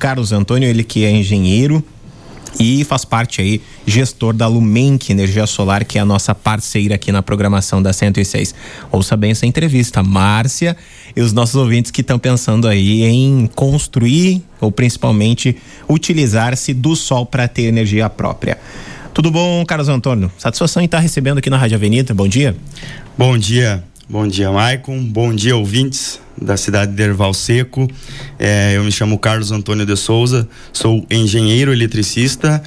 Carlos Antônio, ele que é engenheiro e faz parte aí, gestor da Lumenc Energia Solar, que é a nossa parceira aqui na programação da 106. Ouça bem essa entrevista, Márcia e os nossos ouvintes que estão pensando aí em construir ou principalmente utilizar-se do sol para ter energia própria. Tudo bom, Carlos Antônio? Satisfação em estar recebendo aqui na Rádio Avenida. Bom dia. Bom dia. Bom dia, Maicon. Bom dia, ouvintes da cidade de Erval Seco. É, eu me chamo Carlos Antônio de Souza, sou engenheiro eletricista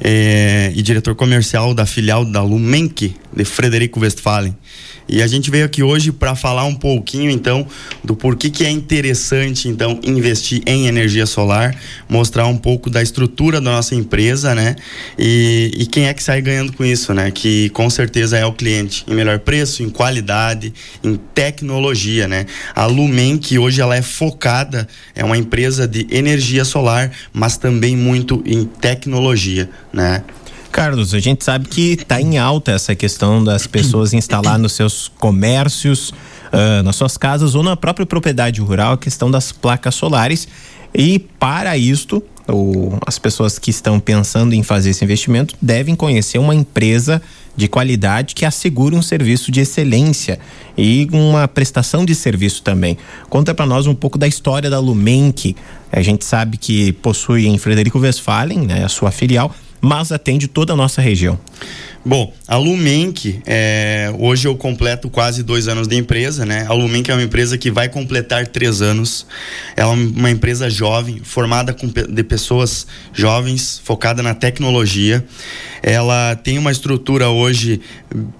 é, e diretor comercial da filial da Lumenck de Frederico Westphalen. E a gente veio aqui hoje para falar um pouquinho então do porquê que é interessante então investir em energia solar, mostrar um pouco da estrutura da nossa empresa, né? E, e quem é que sai ganhando com isso, né? Que com certeza é o cliente, em melhor preço, em qualidade, em tecnologia, né? A Lumen que hoje ela é focada, é uma empresa de energia solar, mas também muito em tecnologia, né? Carlos, a gente sabe que está em alta essa questão das pessoas instalar nos seus comércios, uh, nas suas casas ou na própria propriedade rural a questão das placas solares. E para isto, as pessoas que estão pensando em fazer esse investimento devem conhecer uma empresa de qualidade que assegure um serviço de excelência e uma prestação de serviço também. Conta para nós um pouco da história da Lumenck. A gente sabe que possui em Frederico Westphalen, né, a sua filial, mas atende toda a nossa região. Bom, a Lumenc, é, hoje eu completo quase dois anos de empresa, né? A Lumenc é uma empresa que vai completar três anos. Ela é uma empresa jovem, formada com, de pessoas jovens, focada na tecnologia. Ela tem uma estrutura hoje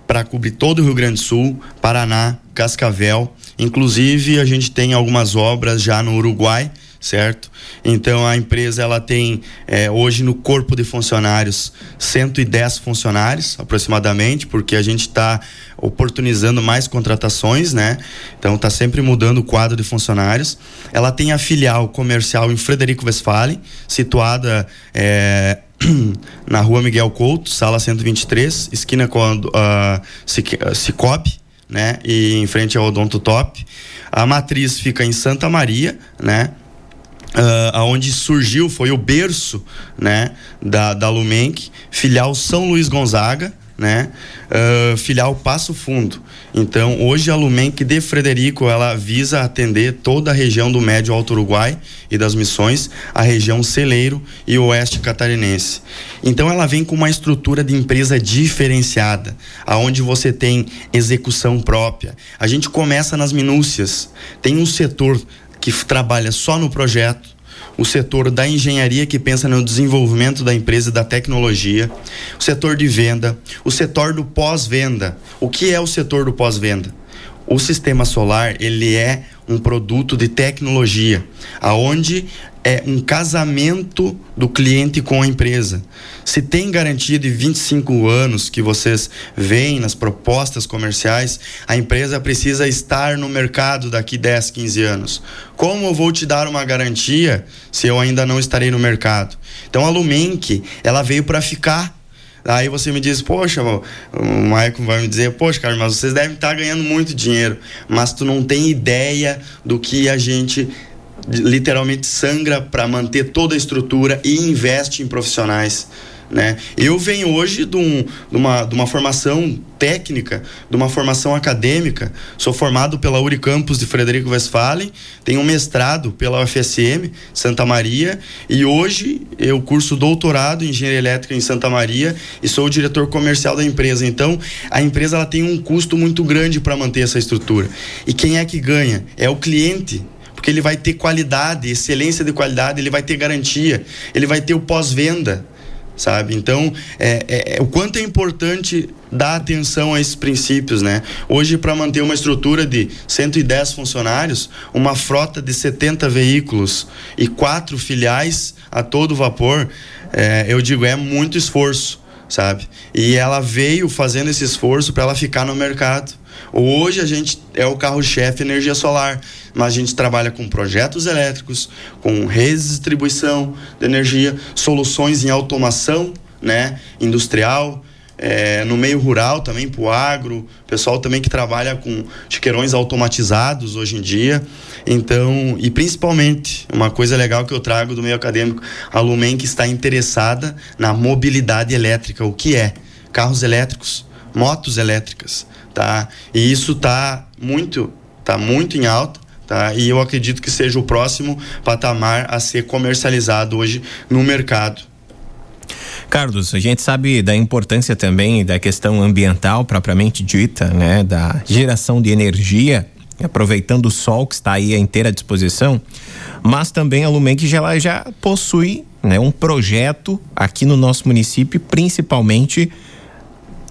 para cobrir todo o Rio Grande do Sul, Paraná, Cascavel. Inclusive, a gente tem algumas obras já no Uruguai certo? Então a empresa ela tem é, hoje no corpo de funcionários 110 funcionários aproximadamente, porque a gente está oportunizando mais contratações, né? Então está sempre mudando o quadro de funcionários. Ela tem a filial comercial em Frederico Westphalen, situada é, na rua Miguel Couto, sala 123, esquina com a uh, Cicobi, né? E em frente ao Odonto Top. A matriz fica em Santa Maria, né? Uh, aonde surgiu, foi o berço né, da, da Lumenc, filial São Luís Gonzaga, né, uh, filial Passo Fundo. Então, hoje a Lumenc de Frederico, ela visa atender toda a região do Médio Alto Uruguai e das Missões, a região Celeiro e Oeste Catarinense. Então, ela vem com uma estrutura de empresa diferenciada, aonde você tem execução própria. A gente começa nas minúcias. Tem um setor que trabalha só no projeto, o setor da engenharia que pensa no desenvolvimento da empresa e da tecnologia, o setor de venda, o setor do pós-venda. O que é o setor do pós-venda? O sistema solar, ele é um produto de tecnologia, aonde é um casamento do cliente com a empresa. Se tem garantia de 25 anos que vocês veem nas propostas comerciais, a empresa precisa estar no mercado daqui 10, 15 anos. Como eu vou te dar uma garantia se eu ainda não estarei no mercado? Então a Lumenc, ela veio para ficar. Aí você me diz, poxa, o Michael vai me dizer, poxa, cara, mas vocês devem estar ganhando muito dinheiro, mas tu não tem ideia do que a gente literalmente sangra para manter toda a estrutura e investe em profissionais. Né? Eu venho hoje de, um, de, uma, de uma formação técnica, de uma formação acadêmica. Sou formado pela Unicampus de Frederico Westphalen, tenho um mestrado pela UFSM Santa Maria e hoje eu curso doutorado em engenharia elétrica em Santa Maria e sou o diretor comercial da empresa. Então, a empresa ela tem um custo muito grande para manter essa estrutura. E quem é que ganha? É o cliente porque ele vai ter qualidade, excelência de qualidade, ele vai ter garantia, ele vai ter o pós-venda, sabe? Então, é, é, é, o quanto é importante dar atenção a esses princípios, né? Hoje, para manter uma estrutura de 110 funcionários, uma frota de 70 veículos e quatro filiais a todo vapor, é, eu digo, é muito esforço, sabe? E ela veio fazendo esse esforço para ela ficar no mercado. Hoje a gente é o carro-chefe energia solar, mas a gente trabalha com projetos elétricos, com redistribuição de energia, soluções em automação, né, industrial, é, no meio rural também, para o agro, pessoal também que trabalha com chiqueirões automatizados hoje em dia. Então, e principalmente, uma coisa legal que eu trago do meio acadêmico, a Lumen que está interessada na mobilidade elétrica, o que é? Carros elétricos, motos elétricas, tá? E isso está muito, tá muito em alta. Tá? E eu acredito que seja o próximo patamar a ser comercializado hoje no mercado. Carlos, a gente sabe da importância também da questão ambiental propriamente dita, né, da geração de energia, aproveitando o sol que está aí à inteira disposição, mas também a Lumenc já, já possui né, um projeto aqui no nosso município, principalmente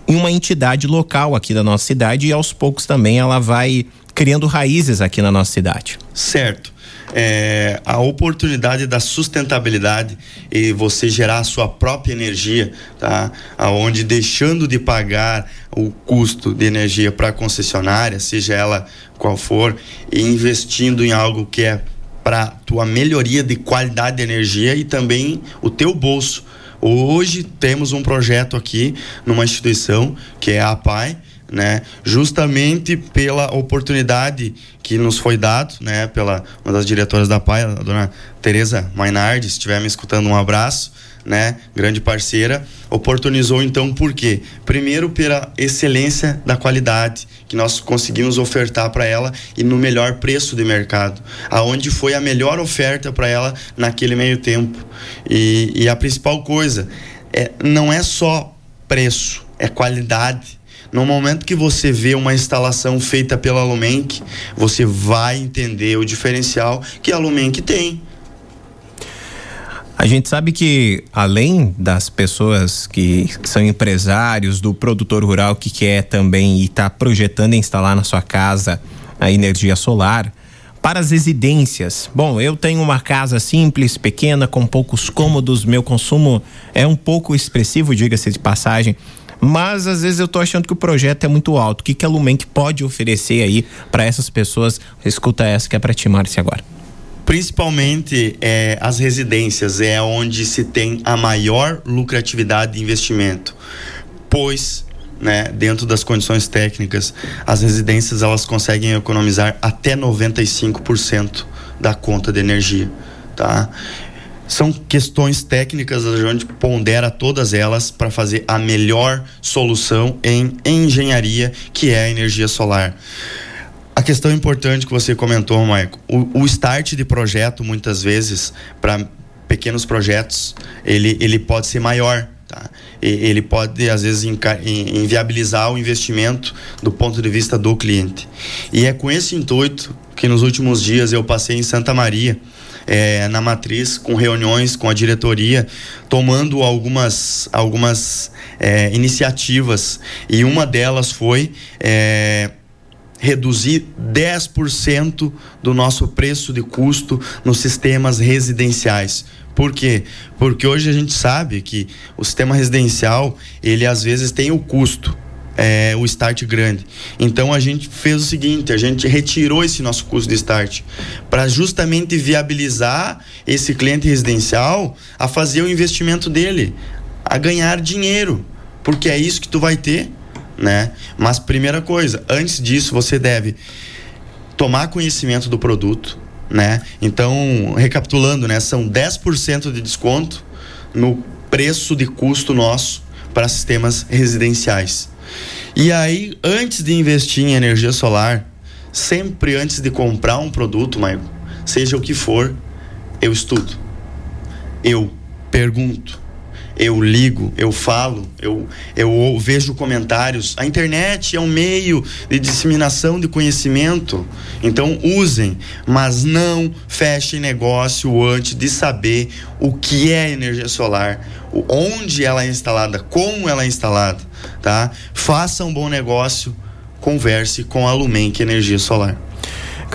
em uma entidade local aqui da nossa cidade e aos poucos também ela vai criando raízes aqui na nossa cidade. Certo é, a oportunidade da sustentabilidade e você gerar a sua própria energia, tá? Aonde deixando de pagar o custo de energia para a concessionária, seja ela qual for, e investindo em algo que é para tua melhoria de qualidade de energia e também o teu bolso. Hoje temos um projeto aqui numa instituição que é a APAI, né? Justamente pela oportunidade que nos foi dado, né? Pela uma das diretoras da PAI, a dona Tereza Mainardi, se estiver me escutando, um abraço, né? Grande parceira, oportunizou então por quê? Primeiro pela excelência da qualidade que nós conseguimos ofertar para ela e no melhor preço de mercado, aonde foi a melhor oferta para ela naquele meio tempo. E, e a principal coisa é não é só preço, é qualidade no momento que você vê uma instalação feita pela Lumenc, você vai entender o diferencial que a Lumenc tem. A gente sabe que, além das pessoas que são empresários, do produtor rural que quer também e está projetando instalar na sua casa a energia solar, para as residências. Bom, eu tenho uma casa simples, pequena, com poucos cômodos, meu consumo é um pouco expressivo, diga-se de passagem. Mas às vezes eu tô achando que o projeto é muito alto. O que, que a Lumenc pode oferecer aí para essas pessoas? Escuta essa que é para ti, Márcia, agora. Principalmente é, as residências é onde se tem a maior lucratividade de investimento, pois né, dentro das condições técnicas, as residências elas conseguem economizar até 95% da conta de energia, tá? São questões técnicas, a gente pondera todas elas para fazer a melhor solução em engenharia, que é a energia solar. A questão importante que você comentou, Maico, o, o start de projeto, muitas vezes, para pequenos projetos, ele, ele pode ser maior. Tá? ele pode, às vezes, inviabilizar o investimento do ponto de vista do cliente. E é com esse intuito que nos últimos dias eu passei em Santa Maria, é, na matriz, com reuniões com a diretoria, tomando algumas, algumas é, iniciativas. E uma delas foi é, reduzir 10% do nosso preço de custo nos sistemas residenciais. Por quê? Porque hoje a gente sabe que o sistema residencial, ele às vezes tem o custo é, o start grande. Então a gente fez o seguinte: a gente retirou esse nosso custo de start para justamente viabilizar esse cliente residencial a fazer o investimento dele, a ganhar dinheiro, porque é isso que tu vai ter, né? Mas primeira coisa, antes disso você deve tomar conhecimento do produto, né? Então, recapitulando, né, são 10% de desconto no preço de custo nosso para sistemas residenciais. E aí, antes de investir em energia solar, sempre antes de comprar um produto, Maicon, seja o que for, eu estudo. Eu pergunto eu ligo, eu falo, eu, eu vejo comentários. A internet é um meio de disseminação de conhecimento, então usem, mas não fechem negócio antes de saber o que é energia solar, onde ela é instalada, como ela é instalada, tá? Faça um bom negócio, converse com a Lumenc Energia Solar.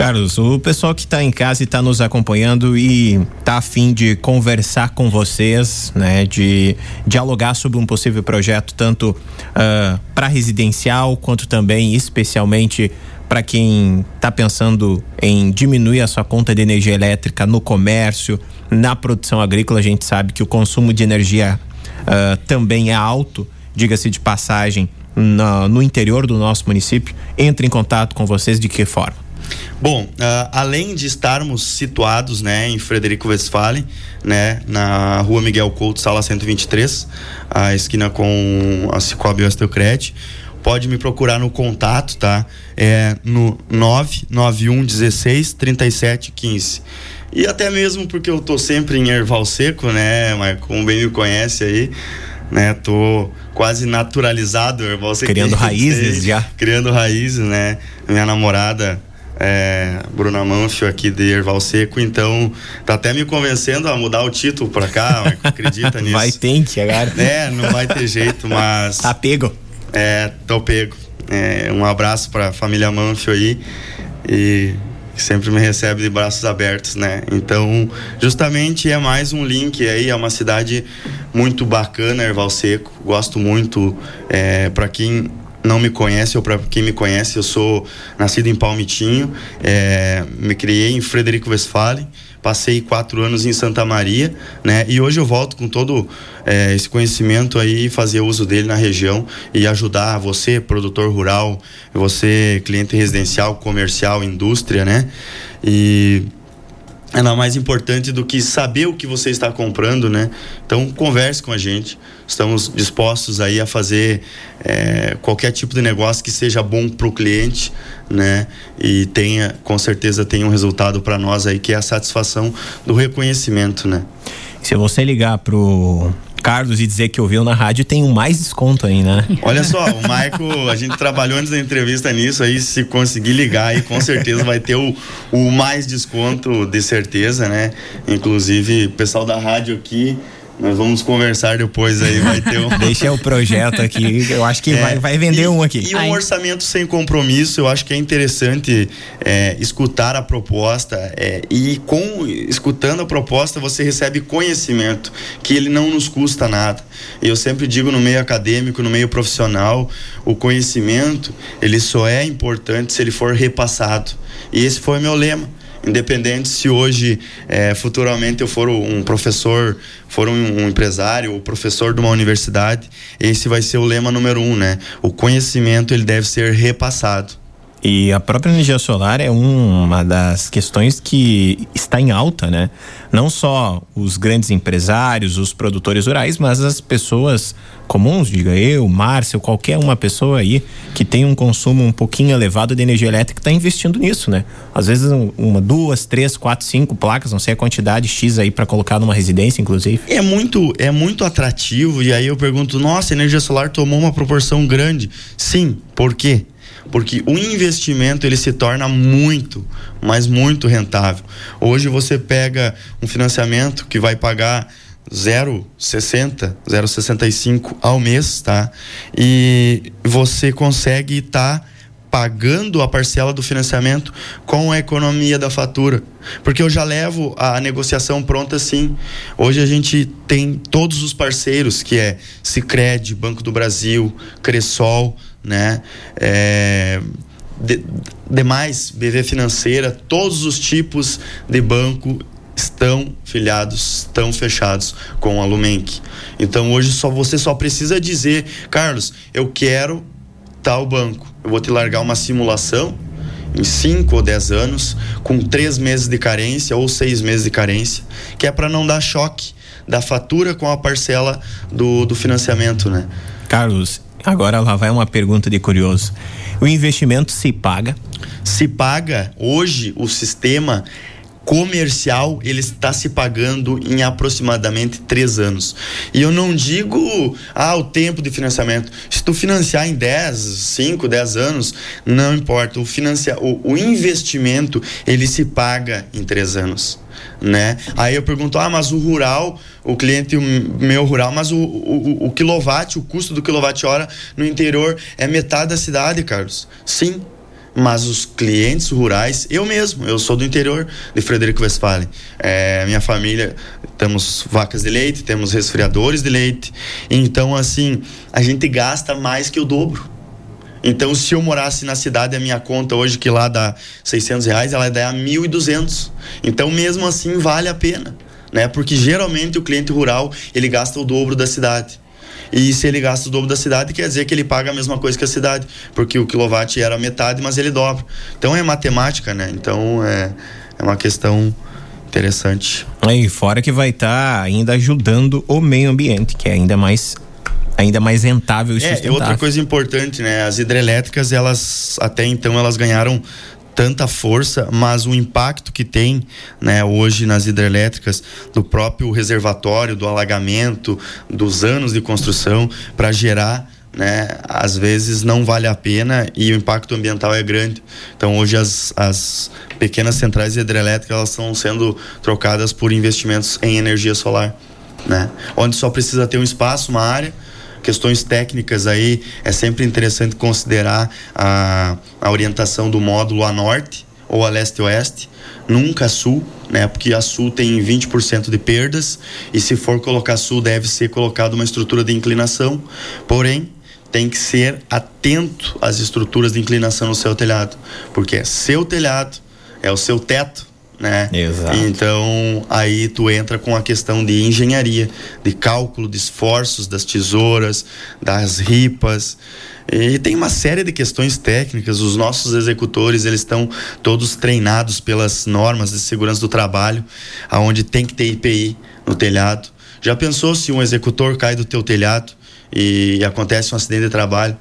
Carlos, o pessoal que está em casa e está nos acompanhando e está afim de conversar com vocês, né, de dialogar sobre um possível projeto tanto uh, ah, para residencial quanto também especialmente para quem está pensando em diminuir a sua conta de energia elétrica no comércio, na produção agrícola, a gente sabe que o consumo de energia uh, também é alto diga-se de passagem, no, no interior do nosso município, entre em contato com vocês de que forma? Bom, uh, além de estarmos situados, né, em Frederico Westphalen, né, na Rua Miguel Couto, sala 123, a esquina com a Cicobi Osteocrete, pode me procurar no contato, tá? É no 991 16 37 15. E até mesmo porque eu tô sempre em Erval Seco, né, mas como bem me conhece aí, né, tô quase naturalizado Erval Seco. Criando raízes já. Criando raízes, né? Minha namorada é, Bruna Manfio aqui de Erval Seco, então tá até me convencendo a mudar o título pra cá, acredita nisso. Vai que agora. É, não vai ter jeito, mas... Tá pego. É, tô pego. É, um abraço pra família Manfio aí e sempre me recebe de braços abertos, né? Então, justamente é mais um link aí, é uma cidade muito bacana, Erval Seco. Gosto muito, é, para quem não me conhece ou para quem me conhece, eu sou nascido em Palmitinho, é, me criei em Frederico Westphalen, passei quatro anos em Santa Maria, né? E hoje eu volto com todo é, esse conhecimento aí, fazer uso dele na região e ajudar você, produtor rural, você, cliente residencial, comercial, indústria, né? E é nada mais importante do que saber o que você está comprando, né? Então converse com a gente. Estamos dispostos aí a fazer é, qualquer tipo de negócio que seja bom para o cliente, né? E tenha, com certeza, tenha um resultado para nós aí que é a satisfação do reconhecimento, né? Se você ligar pro Carlos e dizer que ouviu na rádio, tem um mais desconto ainda, né? Olha só, o Marco, a gente trabalhou antes da entrevista nisso aí, se conseguir ligar aí, com certeza vai ter o, o mais desconto, de certeza, né? Inclusive, o pessoal da rádio aqui nós vamos conversar depois aí, vai ter um. Deixa o projeto aqui, eu acho que é, vai, vai vender e, um aqui. E um orçamento sem compromisso, eu acho que é interessante é, escutar a proposta é, e com escutando a proposta você recebe conhecimento, que ele não nos custa nada. Eu sempre digo no meio acadêmico, no meio profissional, o conhecimento ele só é importante se ele for repassado. E esse foi meu lema independente se hoje, é, futuramente, eu for um professor, for um, um empresário ou professor de uma universidade, esse vai ser o lema número um, né? O conhecimento ele deve ser repassado. E a própria energia solar é uma das questões que está em alta, né? Não só os grandes empresários, os produtores rurais, mas as pessoas comuns, diga eu, Márcio, qualquer uma pessoa aí que tem um consumo um pouquinho elevado de energia elétrica está investindo nisso, né? Às vezes uma, duas, três, quatro, cinco placas, não sei a quantidade X aí para colocar numa residência, inclusive. É muito, é muito atrativo e aí eu pergunto, nossa, a energia solar tomou uma proporção grande. Sim, por quê? Porque o investimento ele se torna muito, mas muito rentável. Hoje você pega um financiamento que vai pagar 0,60, 0,65 ao mês, tá? E você consegue estar tá pagando a parcela do financiamento com a economia da fatura. Porque eu já levo a negociação pronta sim. Hoje a gente tem todos os parceiros, que é Sicredi, Banco do Brasil, Cressol, né? É, de, demais, BV Financeira, todos os tipos de banco estão filiados, estão fechados com a Lumenc. Então hoje só você só precisa dizer, Carlos, eu quero tal banco. Eu vou te largar uma simulação em 5 ou 10 anos, com três meses de carência ou seis meses de carência, que é para não dar choque da fatura com a parcela do, do financiamento, né? Carlos, Agora lá vai uma pergunta de curioso. O investimento se paga? Se paga. Hoje o sistema comercial ele está se pagando em aproximadamente três anos. E eu não digo ah, o tempo de financiamento. Se tu financiar em 10, 5, 10 anos, não importa. O, financia, o, o investimento ele se paga em três anos né? Aí eu pergunto, ah, mas o rural, o cliente meu rural, mas o, o, o quilowatt, o custo do quilowatt-hora no interior é metade da cidade, Carlos. Sim, mas os clientes rurais, eu mesmo, eu sou do interior de Frederico Westphalen. É, minha família, temos vacas de leite, temos resfriadores de leite. Então, assim, a gente gasta mais que o dobro. Então, se eu morasse na cidade, a minha conta hoje, que lá dá 600 reais, ela dá 1.200. Então, mesmo assim, vale a pena, né? Porque geralmente o cliente rural, ele gasta o dobro da cidade. E se ele gasta o dobro da cidade, quer dizer que ele paga a mesma coisa que a cidade, porque o quilowatt era metade, mas ele dobra. Então é matemática, né? Então é, é uma questão interessante. E fora que vai estar tá ainda ajudando o meio ambiente, que é ainda mais ainda mais rentável e sustentável. É, outra coisa importante, né? As hidrelétricas, elas até então elas ganharam tanta força, mas o impacto que tem, né, hoje nas hidrelétricas do próprio reservatório, do alagamento, dos anos de construção para gerar né, às vezes não vale a pena e o impacto ambiental é grande. Então hoje as, as pequenas centrais hidrelétricas elas estão sendo trocadas por investimentos em energia solar, né? Onde só precisa ter um espaço, uma área, questões técnicas aí é sempre interessante considerar a, a orientação do módulo a norte ou a leste-oeste, nunca a sul, né? Porque a sul tem 20% de perdas e se for colocar sul deve ser colocado uma estrutura de inclinação, porém tem que ser atento às estruturas de inclinação no seu telhado, porque é seu telhado, é o seu teto, né? Exato. Então aí tu entra com a questão de engenharia, de cálculo de esforços das tesouras, das ripas. E tem uma série de questões técnicas. Os nossos executores eles estão todos treinados pelas normas de segurança do trabalho, aonde tem que ter IPI no telhado. Já pensou se um executor cai do teu telhado? e acontece um acidente de trabalho,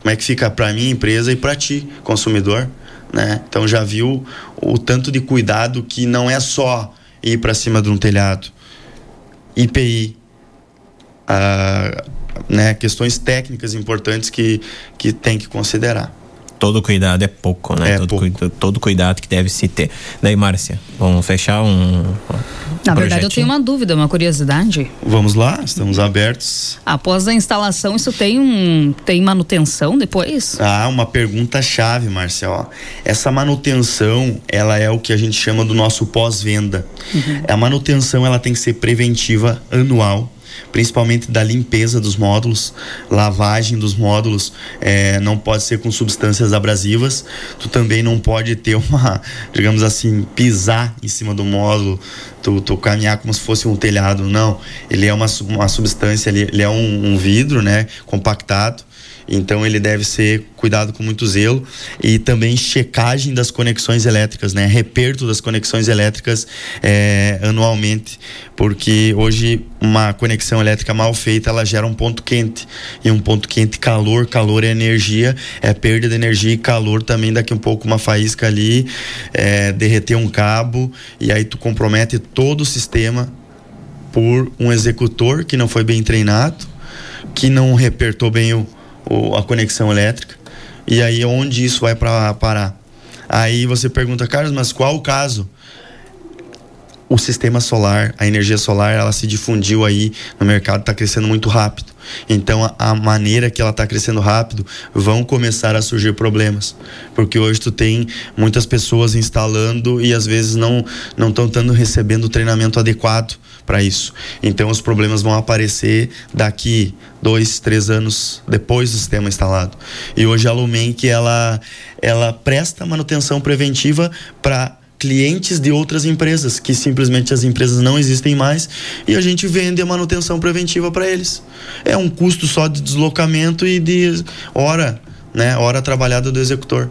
como é que fica para mim, empresa, e para ti, consumidor? Né? Então já viu o tanto de cuidado que não é só ir para cima de um telhado. IPI, ah, né, questões técnicas importantes que, que tem que considerar todo cuidado é pouco, né? É todo, pouco. Cuidado, todo cuidado que deve se ter. Daí, Márcia, vamos fechar um. Na verdade, eu tenho uma dúvida, uma curiosidade. Vamos lá, estamos abertos. Após a instalação, isso tem um tem manutenção depois? Ah, uma pergunta chave, Marcel. Essa manutenção, ela é o que a gente chama do nosso pós-venda. Uhum. A manutenção, ela tem que ser preventiva, anual principalmente da limpeza dos módulos, lavagem dos módulos, é, não pode ser com substâncias abrasivas. Tu também não pode ter uma, digamos assim, pisar em cima do módulo, tu, tu caminhar como se fosse um telhado. Não, ele é uma, uma substância, ele, ele é um, um vidro, né, compactado então ele deve ser cuidado com muito zelo e também checagem das conexões elétricas, né? Reperto das conexões elétricas é, anualmente, porque hoje uma conexão elétrica mal feita ela gera um ponto quente e um ponto quente calor, calor é energia, é perda de energia e calor também daqui um pouco uma faísca ali, é, derreter um cabo e aí tu compromete todo o sistema por um executor que não foi bem treinado, que não repertou bem o o, a conexão elétrica. E aí onde isso vai para parar? Aí você pergunta, Carlos, mas qual o caso? O sistema solar, a energia solar, ela se difundiu aí no mercado, está crescendo muito rápido. Então, a, a maneira que ela está crescendo rápido, vão começar a surgir problemas, porque hoje tu tem muitas pessoas instalando e às vezes não não estão recebendo o treinamento adequado para isso. Então os problemas vão aparecer daqui dois, três anos depois do sistema instalado. E hoje a que ela ela presta manutenção preventiva para clientes de outras empresas, que simplesmente as empresas não existem mais e a gente vende a manutenção preventiva para eles. É um custo só de deslocamento e de hora, né, hora trabalhada do executor.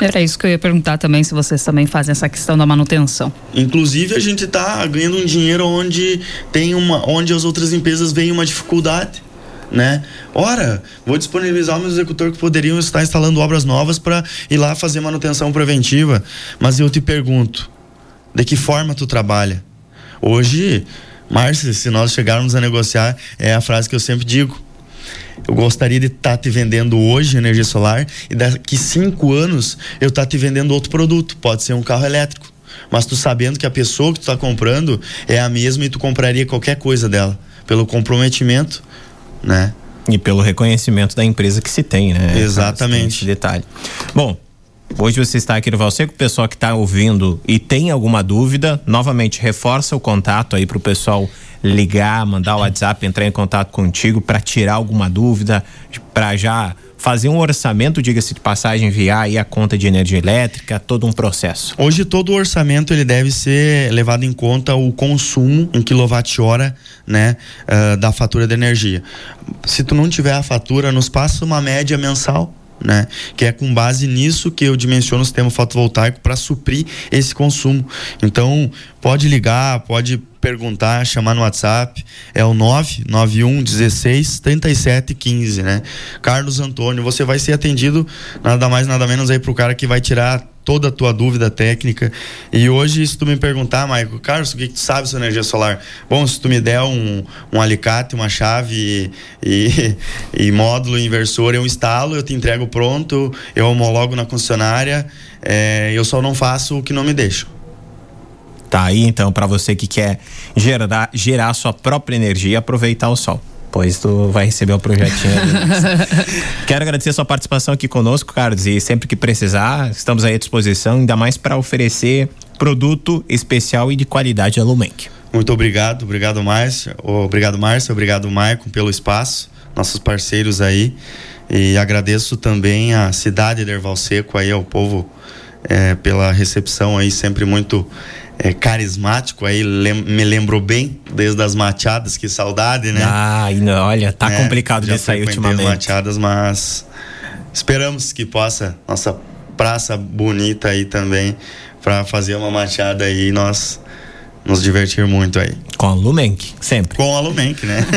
Era isso que eu ia perguntar também, se vocês também fazem essa questão da manutenção. Inclusive, a gente está ganhando um dinheiro onde tem uma, onde as outras empresas veem uma dificuldade. Né? Ora, vou disponibilizar o meu executor que poderiam estar instalando obras novas para ir lá fazer manutenção preventiva. Mas eu te pergunto, de que forma tu trabalha? Hoje, Márcia, se nós chegarmos a negociar, é a frase que eu sempre digo eu gostaria de estar tá te vendendo hoje energia solar e daqui cinco anos eu estar tá te vendendo outro produto. Pode ser um carro elétrico. Mas tu sabendo que a pessoa que tu está comprando é a mesma e tu compraria qualquer coisa dela. Pelo comprometimento, né? E pelo reconhecimento da empresa que se tem, né? Exatamente. Esse detalhe. Bom, Hoje você está aqui no Valseco, o pessoal que está ouvindo e tem alguma dúvida, novamente reforça o contato aí para o pessoal ligar, mandar o WhatsApp, entrar em contato contigo para tirar alguma dúvida, para já fazer um orçamento, diga-se de passagem, enviar aí a conta de energia elétrica, todo um processo? Hoje todo o orçamento ele deve ser levado em conta o consumo em quilowatt-hora, né, uh, da fatura de energia. Se tu não tiver a fatura, nos passa uma média mensal né? Que é com base nisso que eu dimensiono o sistema fotovoltaico para suprir esse consumo. Então, pode ligar, pode perguntar, chamar no WhatsApp, é o 991 16 37 15, né? Carlos Antônio, você vai ser atendido nada mais nada menos aí pro cara que vai tirar toda a tua dúvida técnica. E hoje, se tu me perguntar, Maico, Carlos, o que, que tu sabe sobre energia solar? Bom, se tu me der um, um alicate, uma chave e, e, e módulo inversor, eu instalo, eu te entrego pronto, eu homologo na concessionária, é, eu só não faço o que não me deixa. Tá aí então para você que quer gerar, gerar sua própria energia, aproveitar o sol depois tu vai receber o projetinho. Quero agradecer a sua participação aqui conosco, Carlos, e sempre que precisar, estamos aí à disposição, ainda mais para oferecer produto especial e de qualidade a Lumenc. Muito obrigado, obrigado Márcio, obrigado Márcio, obrigado Maicon pelo espaço, nossos parceiros aí, e agradeço também a cidade de Erval Seco aí, ao povo é, pela recepção aí sempre muito é, carismático, aí lem me lembrou bem, desde as machadas, que saudade, né? Ah, ainda, olha, tá é, complicado de sair ultimamente. as machadas, mas esperamos que possa, nossa praça bonita aí também, para fazer uma machada aí, nós nos divertir muito aí. Com a Lumenk, sempre. Com a Lumenk, né?